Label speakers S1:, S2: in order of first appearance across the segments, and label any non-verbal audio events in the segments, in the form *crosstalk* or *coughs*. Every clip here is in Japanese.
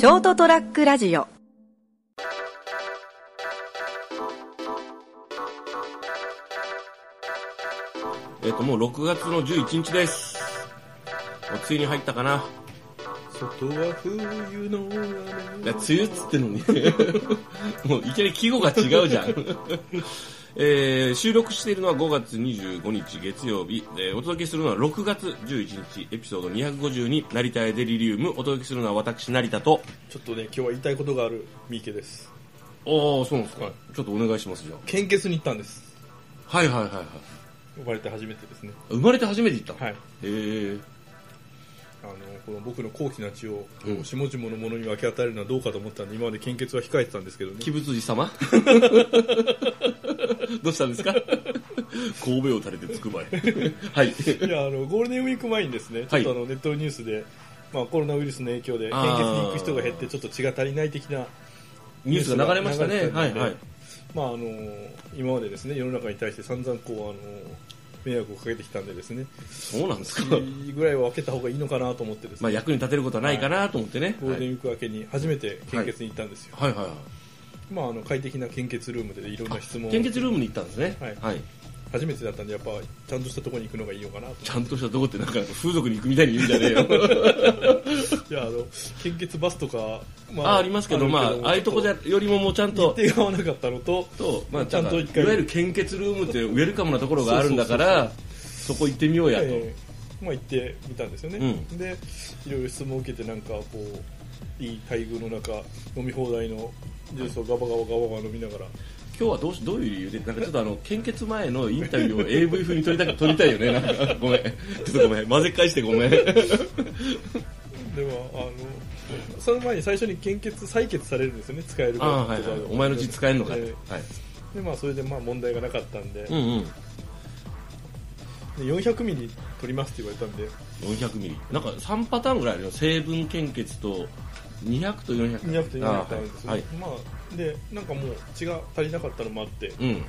S1: ショートトラックラジオ
S2: えっ、と、もう6月の11日です。もう梅雨に入ったかな。
S3: 外は冬の雨
S2: いや、梅雨っつってんのに。*laughs* もういきなり季語が違うじゃん。えー収録しているのは5月25日月曜日、えーお届けするのは6月11日。エピソード252成田エデリリウム。お届けするのは私成田と。
S3: ちょっとね今日は言いたいことがある三池です。
S2: ああそうなんですか、
S3: はい
S2: ちょっとお願いしますじゃ
S3: 献血に行ったんです。
S2: あはいはいはいはい。
S3: 呼ばれて初めてですね。
S2: 生まれて初めて行った？の
S3: はい。
S2: へえ
S3: あのこの僕の高貴な血を
S2: うん。
S3: 下々の者に分け与えるのはどうかと思ったんで今まで献血は控えてたんですけどね。
S2: 鬼仏寺様？*laughs* *laughs* どうしたんですか？*laughs* 神戸を垂れてつくばいはい。
S3: いやあのゴールデンウィーク前にですねちょっとあの、ネットニュースで、まあ、コロナウイルスの影響で献血に行く人が減ってちょっと血が足りない的な
S2: ニュースが流れましたね。はいはい。
S3: まああの今までですね世の中に対して散々こうあの迷惑をかけてきたんでですね
S2: そうなんですか？
S3: 血ぐらいは分けた方がいいのかなと思ってですね、
S2: まあ役に立てることはないかなと思ってね、
S3: ゴールデンウィーク明けに初めて献血に行ったんですよ、
S2: はいはいはい
S3: まあ、あの快適な献血ルームでいろんな質問を。
S2: 献血ルームに行ったんですね。
S3: はい。
S2: はい、
S3: 初めてだったんでやっぱちゃんとしたところに行くのがいいのかなと
S2: ちゃんとしたとこってなんか風俗に行くみたいに言うんじゃねえよ。*laughs*
S3: いやあの献血バスとか、ま
S2: あありますけどまあああいうとこじゃよりももうちゃんと
S3: 日程が合わなかったのと
S2: と、まあ、
S3: ちゃんと一回
S2: いわゆる献血ルームってウェルカムなところがあるんだからそこ行ってみようやと、
S3: えーまあ、行ってみたんですよね、
S2: うん
S3: でいろいろ質問を受けてなんかこういい待遇の中飲み放題のジュースをガバガバガバガバ飲みながら。
S2: 今日はどうしどういう理由でなんかちょっとあの献血前のインタビューを AV 風に撮りたく撮りたいよね。なんかごめん。ちょっとごめん。混ぜ返してごめん。
S3: でもあのその前に最初に献血採血されるんですよね。使えるか
S2: ああはいはい。お前の血使えんのかって、
S3: でまあそれでまあ問題がなかったんで,、
S2: うんうん。
S3: で400ミリ取りますって言われたんで。
S2: 400ミリ。なんか3パターンぐらいあるよ。成分献血と200と400
S3: 200と400
S2: あ
S3: あるんですよ、
S2: はい、
S3: まあでなんかもう血が足りなかったのもあって。
S2: うん。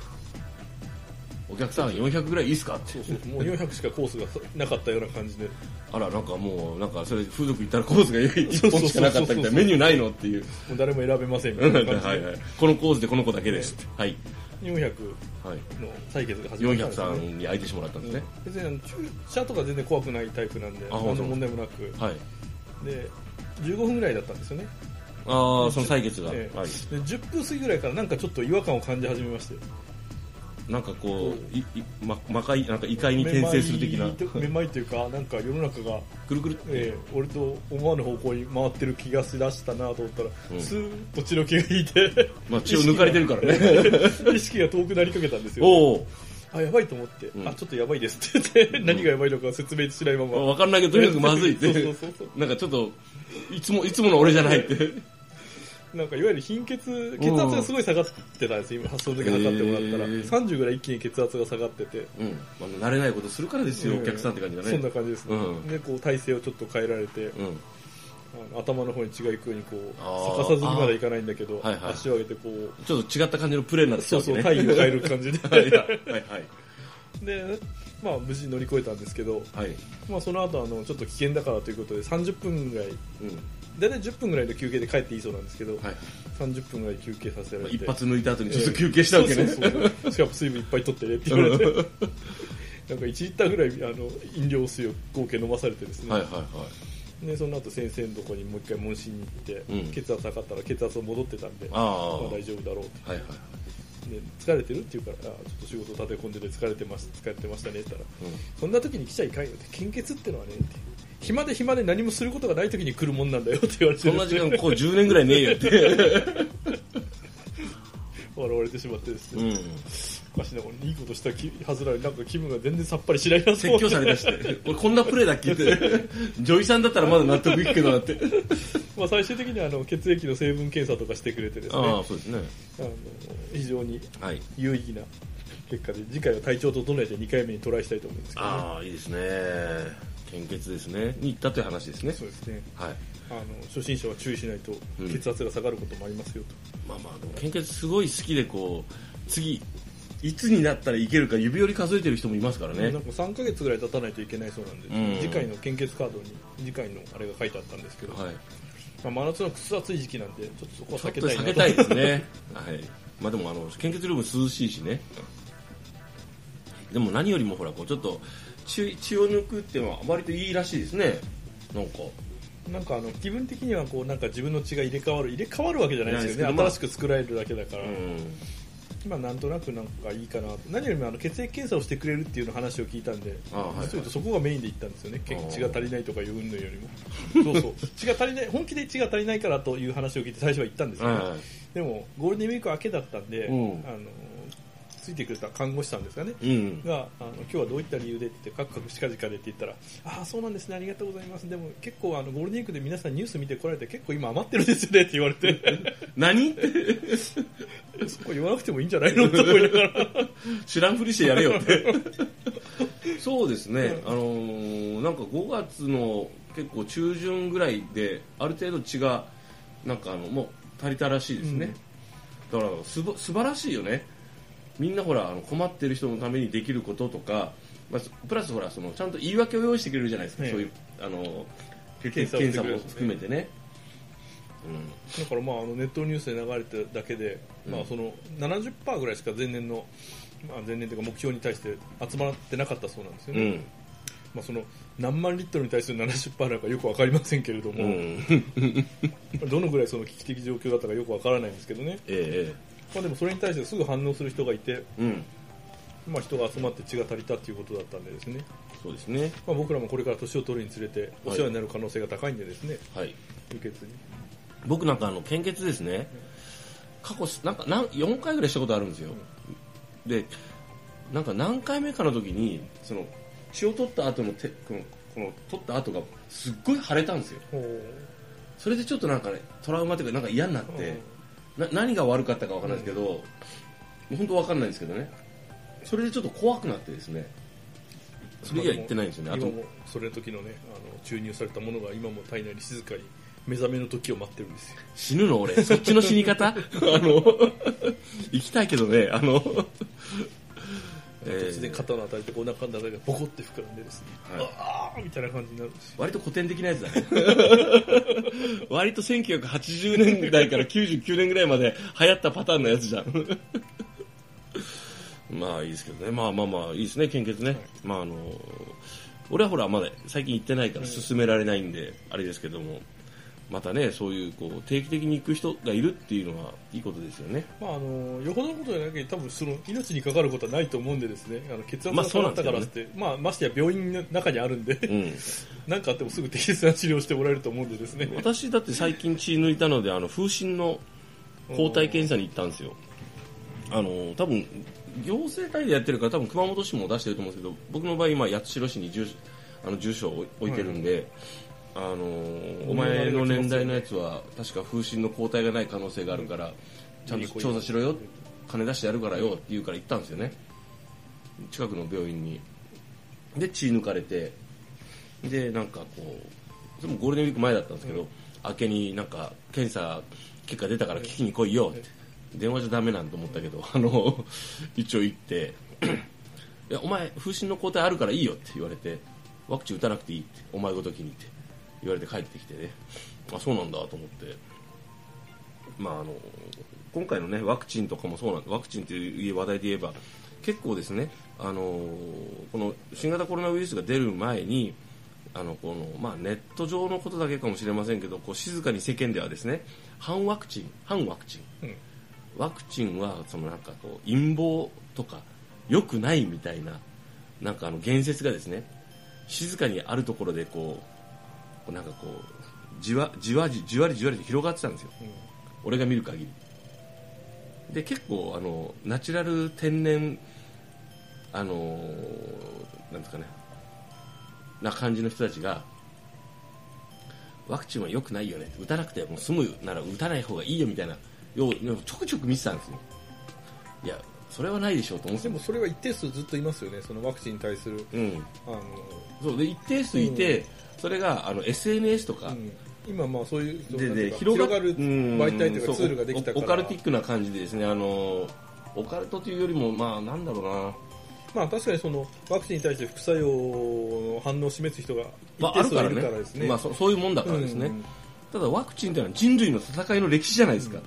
S2: お客さん400ぐらいいいっすかって。
S3: そうそう。もう400しかコースがなかったような感じで。
S2: あらなんかもうなんかそれ風俗行ったらコースが1本しかなかったみたいな。メニューないのっていう。
S3: もう誰も選べませんみた
S2: はい
S3: いな感じで、
S2: はいこのコースでこの子だけですって。はい、
S3: 400
S2: はい、
S3: の採血が始まったん
S2: 400
S3: ですよね。
S2: さんに相手してもらったんですね、
S3: 別にあの注射とか全然怖くないタイプなんで
S2: あ
S3: 何の問題もなく。
S2: はい。
S3: で15分ぐらいだったんですよね。
S2: ああその採血が、
S3: ええ。
S2: はい、
S3: で10分過ぎぐらいからなんかちょっと違和感を感じ始めまして。
S2: なんかこういい、ま、魔界なんか異界に転生する的な。
S3: めまいといというかなんか世の中が、
S2: くるくる。
S3: えー俺と思わぬ方向に回ってる気がしだしたなと思ったら、
S2: うん。
S3: スーッと血の気が引いて。
S2: まあ、血を抜かれてるからね。*laughs*
S3: 意識が遠くなりかけたんですよ。
S2: おお
S3: あやばいと思って、
S2: うん。
S3: あちょっとやばいですって言って何がやばいのか説明しないまま、
S2: 分かんないけどとにかくまずいって。*laughs*
S3: そうそうそうそう。
S2: なんかちょっといつもいつもの俺じゃないって。
S3: なんかいわゆる貧血血圧がすごい下がってたんですよ。今発送の時測ってもらったら、
S2: へー。
S3: 30ぐらい一気に血圧が下がってて。
S2: うん、まあ、慣れないことするからですよ、
S3: うん。
S2: お客さんって感じがね。
S3: そんな感じですね、
S2: うん。
S3: でこう体勢をちょっと変えられて、
S2: うん。
S3: 頭の方に血が行くようにこう逆さずにまでいかないんだけど、
S2: はいはい。
S3: 足を上げてこう
S2: ちょっと違った感じのプレーになってきた
S3: そう
S2: わけね。
S3: そう体位を変える感じで。*laughs*
S2: はい。はいはい
S3: で、まあ、無事乗り越えたんですけど、
S2: はい、
S3: まあ、その後あのちょっと危険だからということで30分ぐらい
S2: うん。
S3: 大体10分ぐらいの休憩で帰っていいそうなんですけど、
S2: はい。
S3: 30分ぐらい休憩させられて。
S2: 一発抜いた後にちょっと休憩したわけね、
S3: そうそうそう。しかも水分いっぱい取ってねって言われて。*laughs* なんか1リッターぐらいあの飲料水を合計飲まされてですね、
S2: はいはいはい。
S3: でその後先生のところにもう一回問診に行って、
S2: うん。
S3: 血圧測ったら血圧が戻ってたんでまあ、大丈夫だろうと。
S2: はいはい
S3: で疲れてるって言うからあちょっと仕事立て込んでて疲れてます疲れてましたねって言ったら
S2: うん。
S3: そんな時に来ちゃいかんよって献血ってのはねって暇で暇で何もすることがない時に来るもんなんだよって言われて
S2: そんな時間こう10年ぐらいねえよって *laughs*
S3: 笑われてしまってですね、
S2: うん。
S3: おかしなもんいいことしたきはずなのになんか気分が全然さっぱりしないなと思って。*laughs*
S2: 説教されだして俺こんなプレーだっけって女医さんだったらまだ納得いくけどなって。*laughs*
S3: まあ最終的にはあの血液の成分検査とかしてくれてですね。
S2: ああそうですね。
S3: あの非常に
S2: はい。
S3: 有意義な結果で次回は体調を整えて2回目にトライしたいと思うんですけど、ね、
S2: ああいいですね。献血ですね。に行ったという話ですね。
S3: そうですね。
S2: はい
S3: あの初心者は注意しないと
S2: うん
S3: 血圧が下がることもありますよと、
S2: まあまあでも献血すごい好きでこう次いつになったらいけるか指折り数えてる人もいますからね
S3: なんか3ヶ月ぐらい経たないといけないそうなんで、
S2: うん
S3: 次回の献血カードに次回のあれが書いてあったんですけど、
S2: はい
S3: まあ、真夏のくそ暑い時期なんでちょっとそこは避けたいな
S2: 避けたいですね。*laughs* はい。まあでも、あの、献血ルーム涼しいしね。でも何よりもほら、こう、ちょっと血、血を抜くっていうのは割といいらしいですね。なんか。
S3: なんかあの気分的にはこうなんか自分の血が入れ替わる入れ替わるわけじゃないですよね。新しく作られるだけだから、
S2: うん。
S3: まあなんとなくなんかいいかな。と何よりもあの血液検査をしてくれるっていうの話を聞いたんで
S2: あはいはい。
S3: 実を言うとそこがメインで言ったんですよね。血が足りないとかいう云々よりも。そうそう。*laughs* 血が足りない本気で血が足りないからという話を聞いて最初は言ったんですよ、
S2: はいはい。
S3: でもゴールデンウィーク明けだったんで、
S2: うん。
S3: あのついてくれた看護師さんですかね
S2: うん。
S3: があの今日はどういった理由でって言ってカクカクしかじかでって言ったらああそうなんですねありがとうございますでも結構あのゴールデンウィークで皆さんニュース見てこられて結構今余ってるんですよねって言われて *laughs*
S2: 何？
S3: そこ言わなくてもいいんじゃないの？と思いながら *laughs*
S2: 知らんふりしてやれよって。*laughs* そうですね。あのーなんか5月の結構中旬ぐらいで、ある程度血が、なんかあの、もう足りたらしいですね。だからすば素晴らしいよね。みんなほら、あの困ってる人のためにできることとか、まあ、プラスほら、その、ちゃんと言い訳を用意してくれるじゃないですか。
S3: ええ
S2: そういう、あの、
S3: 検査
S2: 検査も含めてね。
S3: だからまああのネットニュースで流れてるだけで、
S2: うん
S3: まあ、その70%ぐらいしか前年の、まあ、前年というか目標に対して集まってなかったそうなんですよね、
S2: うん。
S3: まあ、その何万リットルに対する70%なのかよく分かりませんけれど
S2: うん。
S3: も、
S2: うん。*laughs*
S3: どのぐらいその危機的状況だったかよく分からないんですけどね、
S2: え
S3: まあ、でもそれに対してすぐ反応する人がいて、
S2: えうん。
S3: まあ、人が集まって血が足りたということだったんでですね、
S2: そうですね。
S3: まあ、僕らもこれから年を取るにつれてお世話になる可能性が高いんでですね、
S2: はい。
S3: 輸血に。
S2: 僕なんかあの献血ですね。過去なんか何4回ぐらいしたことあるんですよ、でなんか何回目かの時にその血を取った後の手このこの取った後がすっごい腫れたんですよ。それでちょっとなんかねトラウマというかなんか嫌になって、な何が悪かったかわからないですけど、もう本当わかんないんですけどね。それでちょっと怖くなってですね。それ以来言ってないんですよね。あと。
S3: 今もそれの時のねあの注入されたものが今も体内に静かに目覚めの時を待ってるんですよ。
S2: 死ぬの俺。そっちの死に方？*laughs* あの。*laughs* 生きたいけどねあの、えー
S3: 突然肩のあたりとお腹のあたりがボコって膨らんでですね、
S2: はい。
S3: ああみたいな感じになるんですよ
S2: 割と古典的なやつだね。*laughs* 割と1980年代から99年ぐらいまで流行ったパターンのやつじゃん。*laughs* まあいいですけどね。まあまあまあいいですね。献血ね、まああの俺はほらまだ最近行ってないから進められないんで、あれですけどもまたねそういうこう定期的に行く人がいるっていうのはいいことですよね。
S3: まあ、あのよほどのことじゃなきゃ多分その命にかかることはないと思うんでですねあの血圧
S2: まあ
S3: が下がったからっ
S2: そう
S3: て、まあ、ましてや病院の中にあるんで
S2: うん。
S3: 何かあってもすぐ適切な治療をしてもらえると思うんでですね。
S2: 私だって最近血抜いたのであの風疹の抗体検査に行ったんですよ。あの多分行政体でやってるから多分熊本市も出してると思うんですけど僕の場合今八代市に住あの住所を置いてるんで、あのお前の年代のやつは確か風疹の抗体がない可能性があるからちゃんと調査しろよ。金出してやるからよって言うから行ったんですよね。近くの病院に。で血抜かれて。でなんかこうでもゴールデンウィーク前だったんですけど、明けになんか検査結果出たから聞きに来いよ。って、電話じゃダメなんて思ったけど *laughs* あの一応行って。いやお前風疹の抗体あるからいいよって言われてワクチン打たなくていいってお前ごときにって言われて帰ってきてね。あそうなんだと思って。まああの今回のねワクチンとかもそうなんワクチンという話題で言えば結構ですねあのこの新型コロナウイルスが出る前にあのこのまあ、ネット上のことだけかもしれませんけどこう静かに世間ではですね反ワクチン反ワクチン。
S3: うん。
S2: ワクチンはそのなんかこう陰謀とか良くないみたいななんかあの言説がですね静かにあるところでこうこうなんかこうじわじわじじわりじわりと広がってたんですよ俺が見る限りで結構あのナチュラル天然あのなんですかねな感じの人たちがワクチンは良くないよね打たなくても済むなら打たない方がいいよみたいなようちょくちょく見てたんですよいやそれはないでしょうと思って
S3: でもそれは一定数ずっといますよね。そのワクチンに対する
S2: うん。
S3: あの、
S2: そう。で一定数いて、それがあの SNS とか、
S3: うん。今まあそういう
S2: でで広が
S3: 広がる
S2: うん。
S3: 媒体というかツールができたから。
S2: オオカルティックな感じでですねあのオカルトというよりもまあなんだろうな。
S3: まあ確かにそのワクチンに対して副作用の反応を示す人が
S2: まあ、あ
S3: 一定数い
S2: るからね。
S3: るからですね。
S2: まあ、そそういうもんだからですね、
S3: うん。
S2: ただワクチンというのは人類の戦いの歴史じゃないですか、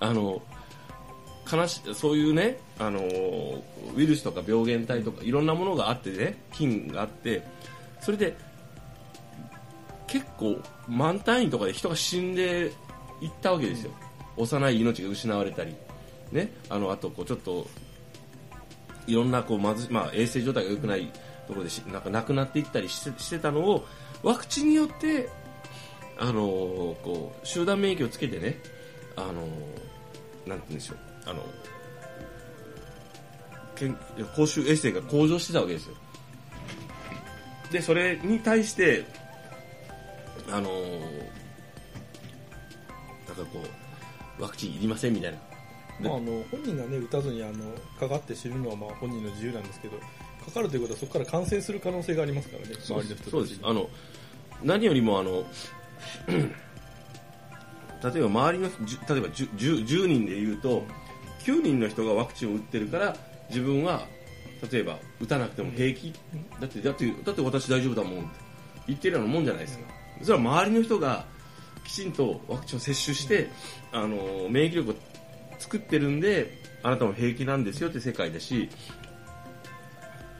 S2: あの悲しそういうねあのウイルスとか病原体とかいろんなものがあってね菌があってそれで結構満単位とかで人が死んでいったわけですよ、幼い命が失われたり、ね、あのあとこうちょっといろんなこうまず、まあ、衛生状態が良くないところでしなんか亡くなっていったりしてしてたのをワクチンによってあのこう集団免疫をつけてねあのなんて言うんでしょうあの公衆衛生が向上してたわけですよ。でそれに対してあのなんかこうワクチンいりませんみたいな。で
S3: まあ、あの本人がね打たずにあのかかって死ぬのはまあ本人の自由なんですけどかかるということはそこから感染する可能性がありますからね周りの人たちに。
S2: そうです。あの何よりもあの例えば周りの例えば 10, 10 10人で言うと9人の人がワクチンを打ってるから自分は例えば打たなくても平気、だってだってだって私大丈夫だもんって。言ってるようなもんじゃないですか、それは周りの人がきちんとワクチンを接種して、あの免疫力を作ってるんであなたも平気なんですよって世界だし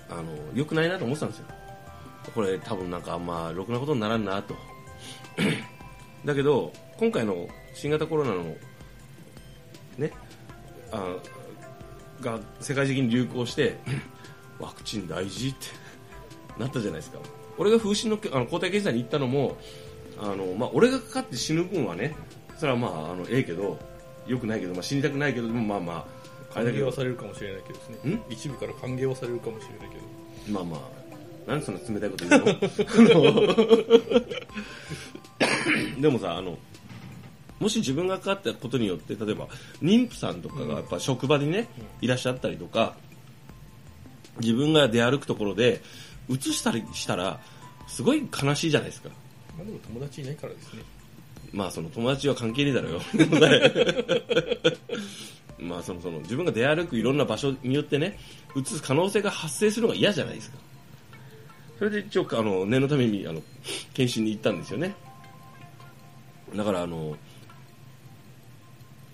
S2: あの良くないなと思ってたんですよ。これ多分なんかあんまろくなことにならんなと。だけど今回の新型コロナのねあが世界的に流行して *laughs* ワクチン大事ってなったじゃないですか。俺が風疹のあの抗体検査に行ったのもあの、まあ、俺がかかって死ぬ分はねそれはまああのええけどよくないけど、まあ、死にたくないけどでもまあまああ
S3: 歓迎はされるかもしれないけどですね。
S2: ん？
S3: 一部から歓迎はされるかもしれないけど。
S2: まあまあ、なんでそんな冷たいこと言うの *laughs* *coughs* でもさ、あの、もし自分がかかったことによって、例えば妊婦さんとかがやっぱ職場にね、いらっしゃったりとか、自分が出歩くところで、移したりしたら、すごい悲しいじゃないですか。
S3: まあでも友達いないからですね
S2: まあその友達は関係ねえだろうよ。*laughs* まあそのその自分が出歩くいろんな場所によってね、移す可能性が発生するのが嫌じゃないですか。それで一応あの念のためにあの検診に行ったんですよね。だからあの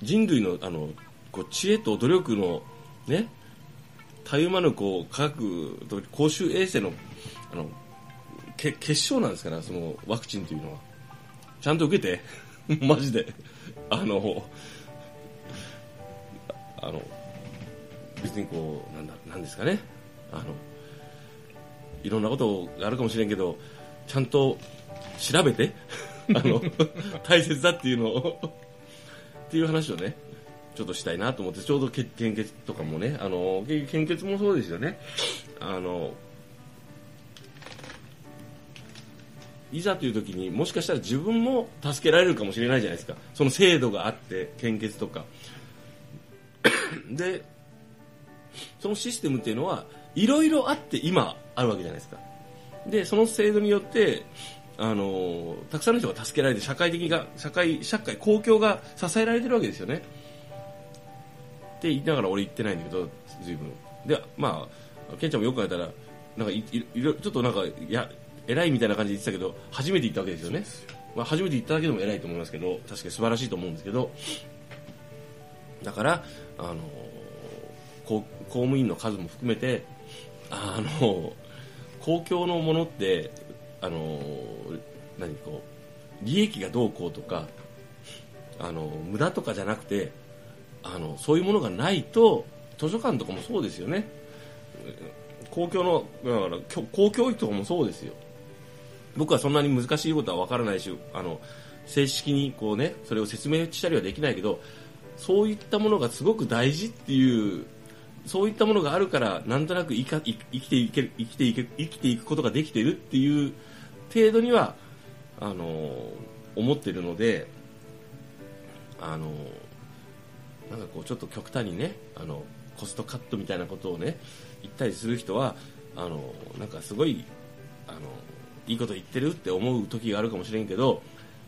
S2: 人類のあのこう知恵と努力のね、たゆまぬこう科学と公衆衛生のあのけ結晶なんですからそのワクチンというのは。ちゃんと受けて？*laughs* マジで。あの、あの、別にこう、なんだ、なんですかね。あの、いろんなことがあるかもしれんけど、ちゃんと調べて、*laughs* あの、大切だっていうのを、っていう話をね、ちょっとしたいなと思って、ちょうど献血とかもね、あの、献血もそうですよね。あの、いざという時にもしかしたら自分も助けられるかもしれないじゃないですか。その制度があって献血とか。でそのシステムっていうのはいろいろあって今あるわけじゃないですか。でその制度によってあのたくさんの人が助けられて社会的が社会社会公共が支えられてるわけですよね。って言いながら俺言ってないんだけど随分。でまあケンちゃんもよく考えたらなんかいいいろちょっとなんかや偉いみたいな感じで言ってたけど初めて言ったわけですよね。まあ、初めて言っただけでも偉いと思いますけど確かに素晴らしいと思うんですけど。だからあの公公務員の数も含めてあの公共のものってあの何こう利益がどうこうとかあの無駄とかじゃなくてあのそういうものがないと図書館とかもそうですよね。公共のだから公教育とかもそうですよ。僕はそんなに難しいことは分からないしあの正式にこう、ね、それを説明したりはできないけどそういったものがすごく大事っていうそういったものがあるからなんとなく生きていけ生きていけ生きていくことができてるっていう程度にはあの思ってるのであのなんかこうちょっと極端にねあのコストカットみたいなことをね言ったりする人はあのなんかすごいあのいいこと言ってるって思う時があるかもしれんけど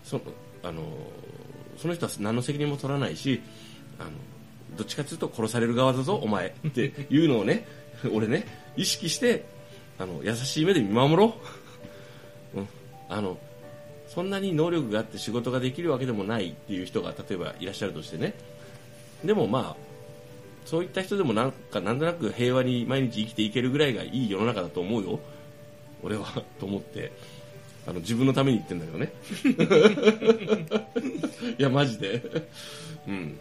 S2: そあのその人は何の責任も取らないしあのどっちかというと殺される側だぞお前っていうのをね *laughs* 俺ね意識してあの優しい目で見守ろ。う、あのそんなに能力があって仕事ができるわけでもないっていう人が例えばいらっしゃるとしてね。でもまあそういった人でもなんかなんとなく平和に毎日生きていけるぐらいがいい世の中だと思うよ。俺はと思ってあの自分のために言ってんだけどね。*laughs* いやマジで。うん。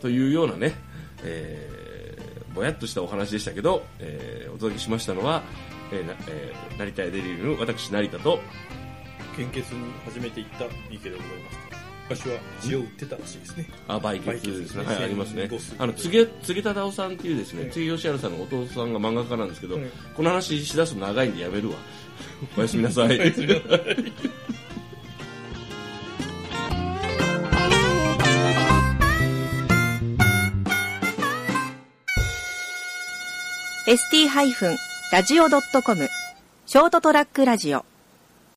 S2: というようなね、えーぼやっとしたお話でしたけど、えーお届けしましたのは、えーなえー成田屋デリルの私成田と
S3: 献血に初めて行った池でございます。昔は血を売ってたらしいですね。
S2: あ売血ですね、
S3: ですね。
S2: はい、ありますね。あの、つげ、つげただおさんっていうですね、
S3: はい
S2: つげよしはるさんのお父さんが漫画家なんですけど、
S3: はい
S2: この話しだすと長いんでやめるわ。*laughs* おやすみなさい。
S1: ST-radio.com *laughs* ショートトラックラジオ